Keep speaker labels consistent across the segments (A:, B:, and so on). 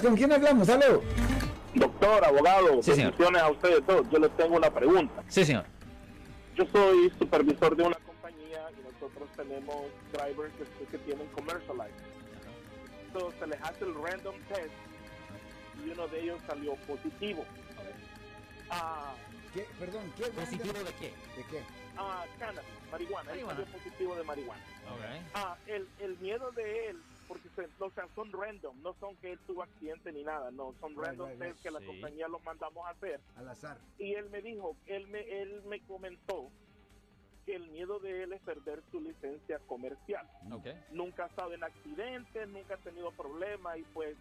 A: días, ¿con quién hablamos? ¡Halo!
B: Doctor, abogado,
C: Sí,
B: bendiciones a ustedes todos. Yo les tengo una pregunta.
C: Sí, señor.
B: Yo soy supervisor de una compañía y nosotros tenemos drivers que, que tienen commercial license. Entonces se les hace el random test y uno de ellos salió positivo. Ah,
A: ¿Qué? Perdón, ¿qué?
C: ¿Positivo de qué?
A: ¿De qué?
B: ah, cannabis, marihuana. Él
C: Marihuana.
B: salió positivo de marihuana.
C: Ok.
B: Ah, el, el miedo de él, o sea, son random, no son que él tuvo accidente ni nada, no, son
A: Right,
B: random
A: right,
B: tests
A: right.
B: que la
C: Sí.
B: compañía los mandamos a hacer.
A: Al azar.
B: Y él me dijo, él me, él me comentó que el miedo de él es perder su licencia comercial.
C: Ok.
B: Nunca ha estado en accidentes, nunca ha tenido problemas y pues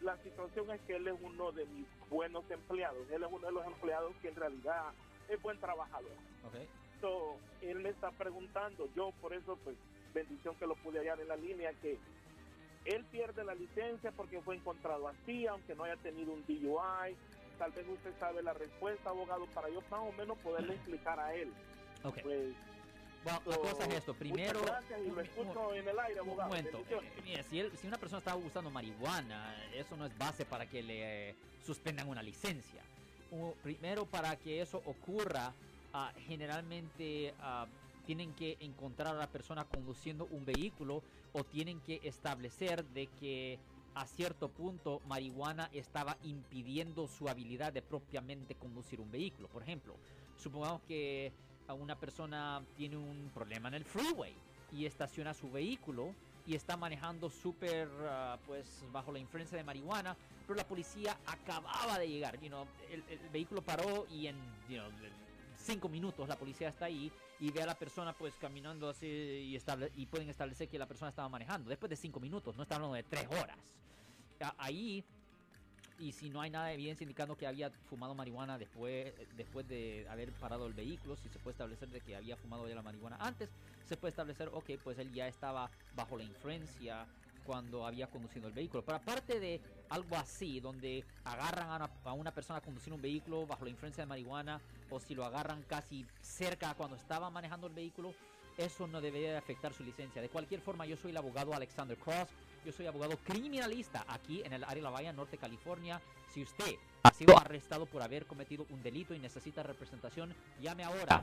B: la situación es que él es uno de mis buenos empleados. Él es uno de los empleados que en realidad es buen trabajador.
C: Ok.
B: So, él me está preguntando, yo por eso pues bendición que lo pude hallar en la línea, que él pierde la licencia porque fue encontrado así, aunque no haya tenido un DUI. Tal vez usted sabe la respuesta, abogado, para yo más o menos poderle explicar a él.
C: Ok.
B: Pues,
C: Bueno, la cosa es esto. Primero,
B: gracias y
C: un-
B: lo escucho en el aire,
C: Un
B: abogado.
C: momento.
B: Bendiciones.
C: eh, mira, si, él- si una persona está usando marihuana, eso no es base para que le eh, suspendan una licencia. U- primero, para que eso ocurra, ah, generalmente ah, tienen que encontrar a la persona conduciendo un vehículo o tienen que establecer de que a cierto punto marihuana estaba impidiendo su habilidad de propiamente conducir un vehículo. Por ejemplo, supongamos que una persona tiene un problema en el freeway y estaciona su vehículo y está manejando súper ah, pues bajo la influencia de marihuana, pero la policía acababa de llegar, you know, el, el vehículo paró y en you know, cinco minutos la policía está ahí y ve a la persona pues caminando así y, estable- y pueden establecer que la persona estaba manejando después de cinco minutos, no está hablando de tres horas. Ahí y si no hay nada de evidencia indicando que había fumado marihuana después, después de haber parado el vehículo, si se puede establecer de que había fumado ya la marihuana antes, se puede establecer, ok, pues él ya estaba bajo la influencia cuando había conducido el vehículo. Pero aparte de algo así, donde agarran a una, persona conduciendo un vehículo bajo la influencia de marihuana, o si lo agarran casi cerca cuando estaba manejando el vehículo, eso no debería de afectar su licencia. De cualquier forma, yo soy el abogado Alexander Cross. Yo soy abogado criminalista aquí en el área de la Bahía Norte, California. Si usted ha sido arrestado por haber cometido un delito y necesita representación, llame ahora